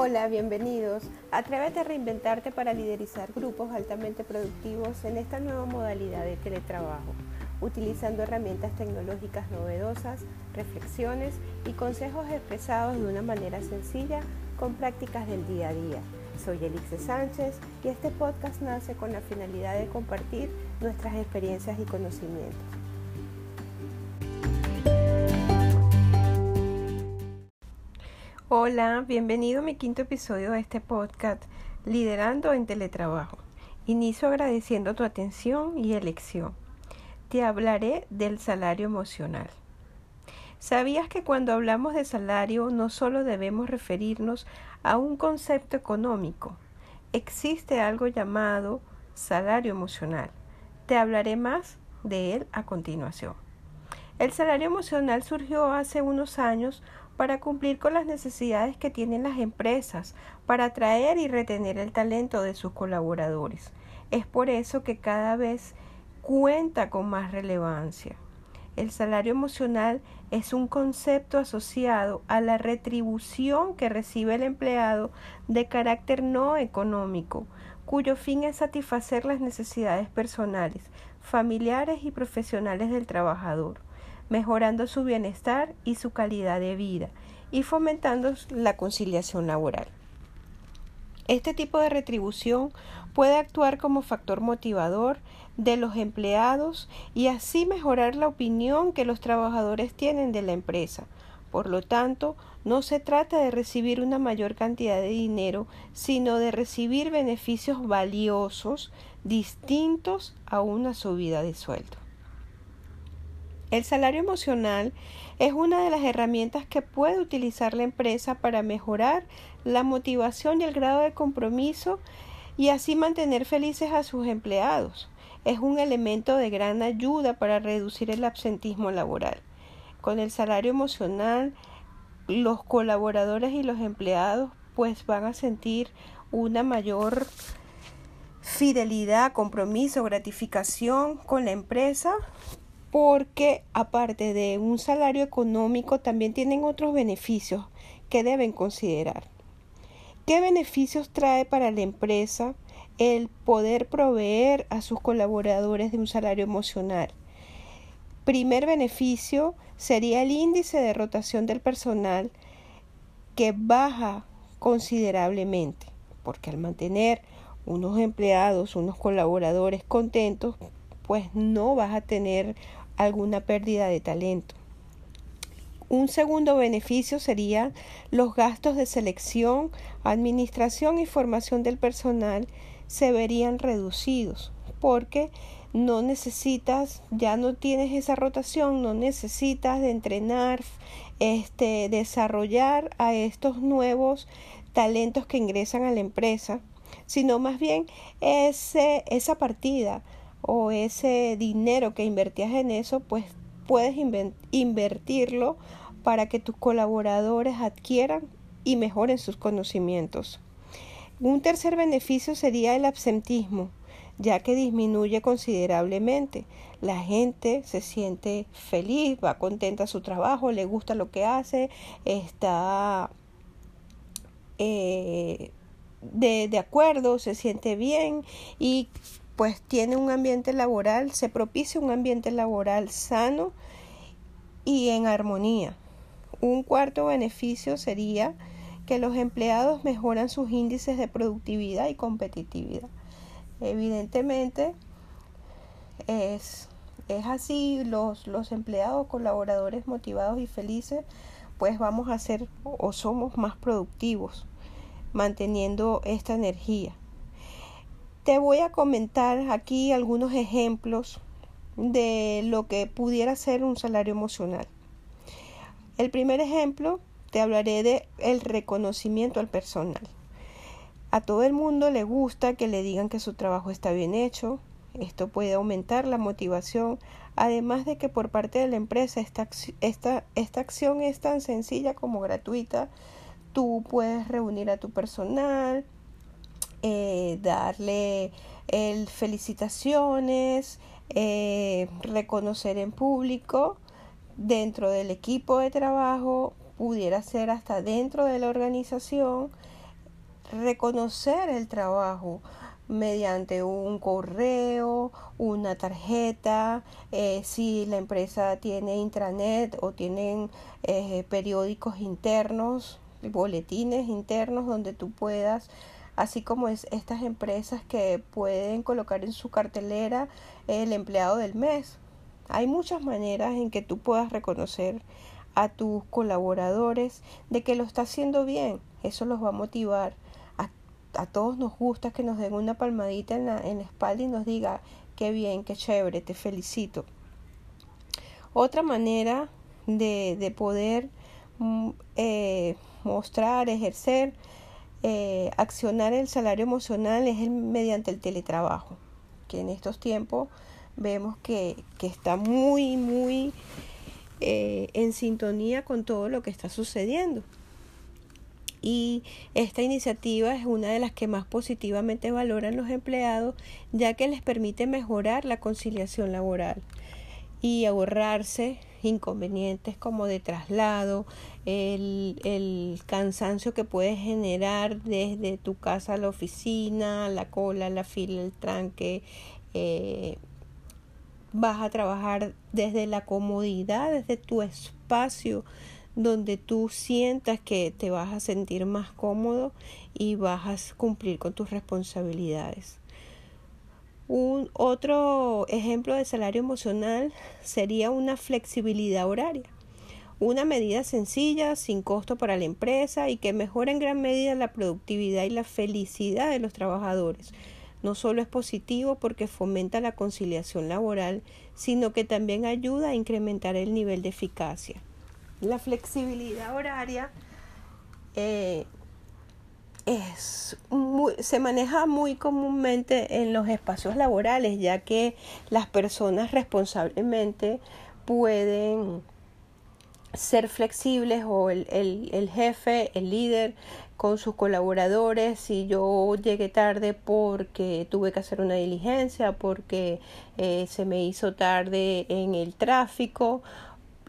Hola, bienvenidos. Atrévete a reinventarte para liderizar grupos altamente productivos en esta nueva modalidad de teletrabajo, utilizando herramientas tecnológicas novedosas, reflexiones y consejos expresados de una manera sencilla con prácticas del día a día. Soy Elixe Sánchez y este podcast nace con la finalidad de compartir nuestras experiencias y conocimientos. Hola, bienvenido a mi quinto episodio de este podcast, Liderando en Teletrabajo. Inicio agradeciendo tu atención y elección. Te hablaré del salario emocional. ¿Sabías que cuando hablamos de salario no solo debemos referirnos a un concepto económico? Existe algo llamado salario emocional. Te hablaré más de él a continuación. El salario emocional surgió hace unos años para cumplir con las necesidades que tienen las empresas para atraer y retener el talento de sus colaboradores. Es por eso que cada vez cuenta con más relevancia. El salario emocional es un concepto asociado a la retribución que recibe el empleado de carácter no económico, cuyo fin es satisfacer las necesidades personales, familiares y profesionales del trabajador mejorando su bienestar y su calidad de vida y fomentando la conciliación laboral. Este tipo de retribución puede actuar como factor motivador de los empleados y así mejorar la opinión que los trabajadores tienen de la empresa. Por lo tanto, no se trata de recibir una mayor cantidad de dinero, sino de recibir beneficios valiosos distintos a una subida de sueldo. El salario emocional es una de las herramientas que puede utilizar la empresa para mejorar la motivación y el grado de compromiso y así mantener felices a sus empleados. Es un elemento de gran ayuda para reducir el absentismo laboral. Con el salario emocional, los colaboradores y los empleados pues van a sentir una mayor fidelidad, compromiso, gratificación con la empresa porque aparte de un salario económico también tienen otros beneficios que deben considerar. ¿Qué beneficios trae para la empresa el poder proveer a sus colaboradores de un salario emocional? Primer beneficio sería el índice de rotación del personal que baja considerablemente, porque al mantener unos empleados, unos colaboradores contentos, pues no vas a tener alguna pérdida de talento. Un segundo beneficio sería los gastos de selección, administración y formación del personal se verían reducidos porque no necesitas, ya no tienes esa rotación, no necesitas de entrenar, este, desarrollar a estos nuevos talentos que ingresan a la empresa, sino más bien ese, esa partida o ese dinero que invertías en eso, pues puedes invertirlo para que tus colaboradores adquieran y mejoren sus conocimientos. Un tercer beneficio sería el absentismo, ya que disminuye considerablemente. La gente se siente feliz, va contenta a su trabajo, le gusta lo que hace, está eh, de, de acuerdo, se siente bien y pues tiene un ambiente laboral, se propicia un ambiente laboral sano y en armonía. Un cuarto beneficio sería que los empleados mejoran sus índices de productividad y competitividad. Evidentemente es, es así, los, los empleados, colaboradores motivados y felices, pues vamos a ser o somos más productivos manteniendo esta energía. Te voy a comentar aquí algunos ejemplos de lo que pudiera ser un salario emocional. El primer ejemplo te hablaré de el reconocimiento al personal. A todo el mundo le gusta que le digan que su trabajo está bien hecho. Esto puede aumentar la motivación, además de que por parte de la empresa esta, esta, esta acción es tan sencilla como gratuita. Tú puedes reunir a tu personal, eh, darle el felicitaciones, eh, reconocer en público dentro del equipo de trabajo, pudiera ser hasta dentro de la organización, reconocer el trabajo mediante un correo, una tarjeta, eh, si la empresa tiene intranet o tienen periódicos internos, boletines internos donde tú puedas, así como es estas empresas que pueden colocar en su cartelera el empleado del mes. Hay muchas maneras en que tú puedas reconocer a tus colaboradores de que lo está haciendo bien. Eso los va a motivar. A, a todos nos gusta que nos den una palmadita en la, en la espalda y nos diga, qué bien, qué chévere, te felicito. Otra manera de, de poder mm, eh, mostrar, ejercer, eh, accionar el salario emocional es el, mediante el teletrabajo, que en estos tiempos vemos que, que está muy, muy eh, en sintonía con todo lo que está sucediendo. Y esta iniciativa es una de las que más positivamente valoran los empleados, ya que les permite mejorar la conciliación laboral y ahorrarse inconvenientes como de traslado, el, el, cansancio que puede generar desde tu casa a la oficina, la cola, la fila, el tranque, eh, vas a trabajar desde la comodidad, desde tu espacio donde tú sientas que te vas a sentir más cómodo y vas a cumplir con tus responsabilidades. Un otro ejemplo de salario emocional sería una flexibilidad horaria, una medida sencilla, sin costo para la empresa y que mejora en gran medida la productividad y la felicidad de los trabajadores no solo es positivo porque fomenta la conciliación laboral, sino que también ayuda a incrementar el nivel de eficacia. La flexibilidad horaria eh, es se maneja muy comúnmente en los espacios laborales, ya que las personas responsablemente pueden ser flexibles o el, el, el jefe, el líder, con sus colaboradores. Si yo llegué tarde porque tuve que hacer una diligencia, porque eh, se me hizo tarde en el tráfico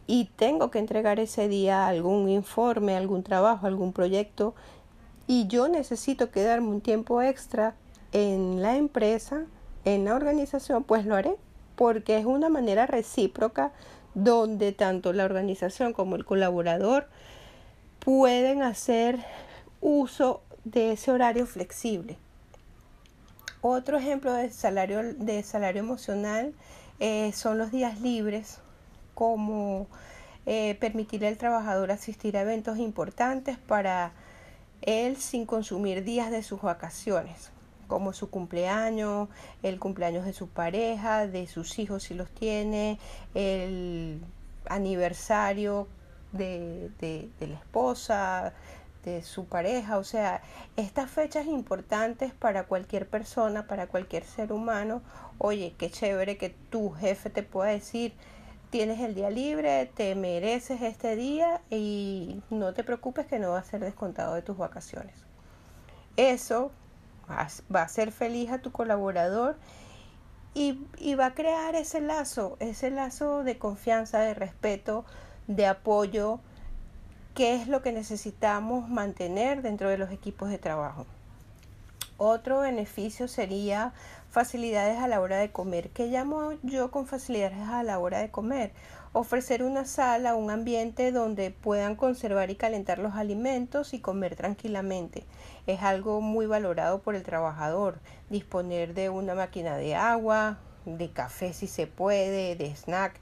y tengo que entregar ese día algún informe, algún trabajo, algún proyecto y yo necesito quedarme un tiempo extra en la empresa, en la organización, pues lo haré porque es una manera recíproca donde tanto la organización como el colaborador pueden hacer uso de ese horario flexible. Otro ejemplo de salario, de salario emocional eh, son los días libres, como eh, permitirle al trabajador asistir a eventos importantes para él sin consumir días de sus vacaciones, como su cumpleaños, el cumpleaños de su pareja, de sus hijos si los tiene, el aniversario de, de, la esposa, de su pareja, o sea, estas fechas importantes para cualquier persona, para cualquier ser humano, oye, qué chévere que tu jefe te pueda decir, tienes el día libre, te mereces este día y no te preocupes que no va a ser descontado de tus vacaciones. Eso va a hacer feliz a tu colaborador y, y va a crear ese lazo, ese lazo de confianza, de respeto, de apoyo, qué es lo que necesitamos mantener dentro de los equipos de trabajo. Otro beneficio sería facilidades a la hora de comer. ¿Qué llamo yo con facilidades a la hora de comer? Ofrecer una sala, un ambiente donde puedan conservar y calentar los alimentos y comer tranquilamente. Es algo muy valorado por el trabajador. Disponer de una máquina de agua, de café si se puede, de snack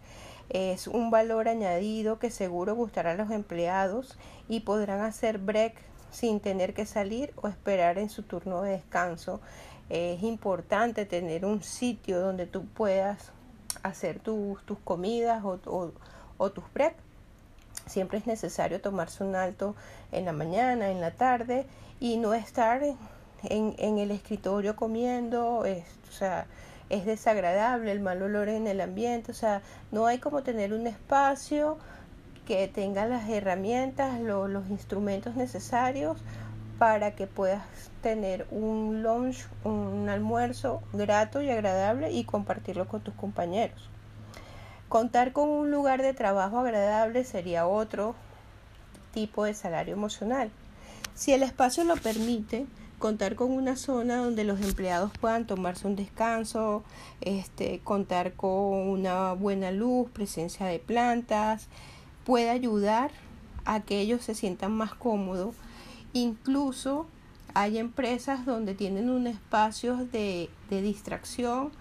es un valor añadido que seguro gustará a los empleados y podrán hacer break sin tener que salir o esperar en su turno de descanso. Es importante tener un sitio donde tú puedas hacer tus comidas o, o, tus break. Siempre es necesario tomarse un alto en la mañana, en la tarde y no estar en, en el escritorio comiendo. Es, o sea, es desagradable, el mal olor en el ambiente, o sea, no hay como tener un espacio que tenga las herramientas, los instrumentos necesarios para que puedas tener un lunch, un almuerzo grato y agradable y compartirlo con tus compañeros. Contar con un lugar de trabajo agradable sería otro tipo de salario emocional. Si el espacio lo permite, contar con una zona donde los empleados puedan tomarse un descanso, este, contar con una buena luz, presencia de plantas, puede ayudar a que ellos se sientan más cómodos. Incluso hay empresas donde tienen un espacio de, de distracción,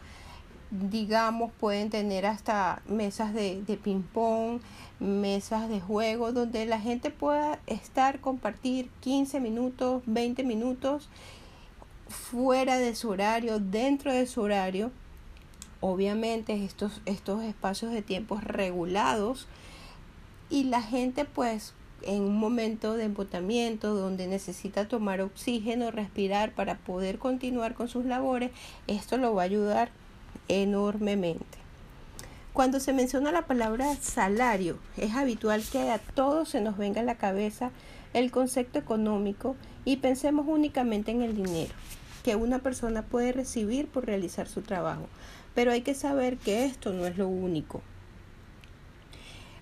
digamos, pueden tener hasta mesas de, de ping-pong, mesas de juego, donde la gente pueda estar, compartir 15 minutos, 20 minutos fuera de su horario, dentro de su horario. Obviamente estos, estos espacios de tiempo regulados y la gente pues en un momento de embotamiento donde necesita tomar oxígeno, respirar para poder continuar con sus labores, esto lo va a ayudar enormemente. Cuando se menciona la palabra salario, es habitual que a todos se nos venga a la cabeza el concepto económico y pensemos únicamente en el dinero que una persona puede recibir por realizar su trabajo. Pero hay que saber que esto no es lo único.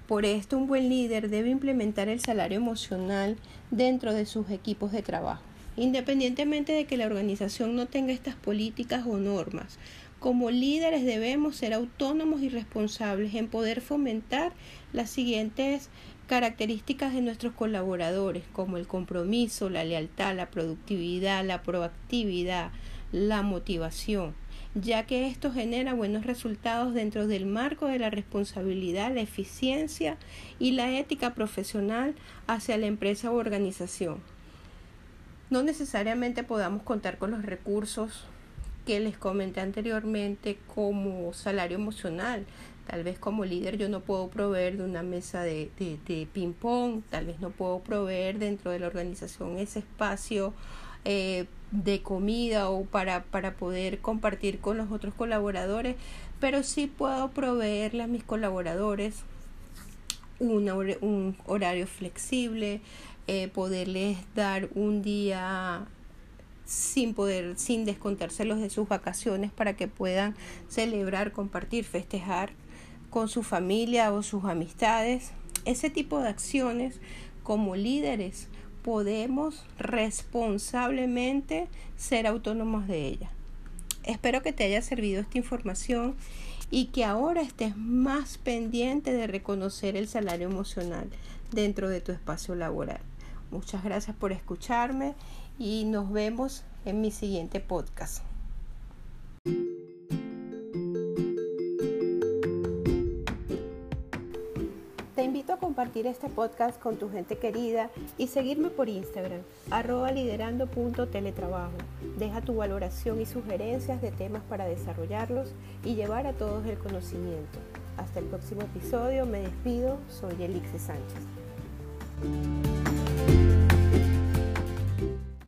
Por esto un buen líder debe implementar el salario emocional dentro de sus equipos de trabajo, independientemente de que la organización no tenga estas políticas o normas. Como líderes debemos ser autónomos y responsables en poder fomentar las siguientes características de nuestros colaboradores, como el compromiso, la lealtad, la productividad, la proactividad, la motivación, ya que esto genera buenos resultados dentro del marco de la responsabilidad, la eficiencia y la ética profesional hacia la empresa u organización. No necesariamente podamos contar con los recursos que les comenté anteriormente como salario emocional. Tal vez como líder yo no puedo proveer de una mesa de, de, ping-pong, tal vez no puedo proveer dentro de la organización ese espacio eh, de comida o para, para poder compartir con los otros colaboradores, pero sí puedo proveerle a mis colaboradores un horario flexible, eh, poderles dar un día sin poder, sin descontárselos de sus vacaciones para que puedan celebrar, compartir, festejar con su familia o sus amistades. Ese tipo de acciones como líderes podemos responsablemente ser autónomos de ellas. Espero que te haya servido esta información y que ahora estés más pendiente de reconocer el salario emocional dentro de tu espacio laboral. Muchas gracias por escucharme y nos vemos en mi siguiente podcast. Compartir este podcast con tu gente querida y seguirme por Instagram, arroba liderando.teletrabajo. Deja tu valoración y sugerencias de temas para desarrollarlos y llevar a todos el conocimiento. Hasta el próximo episodio, me despido, soy Elixir Sánchez.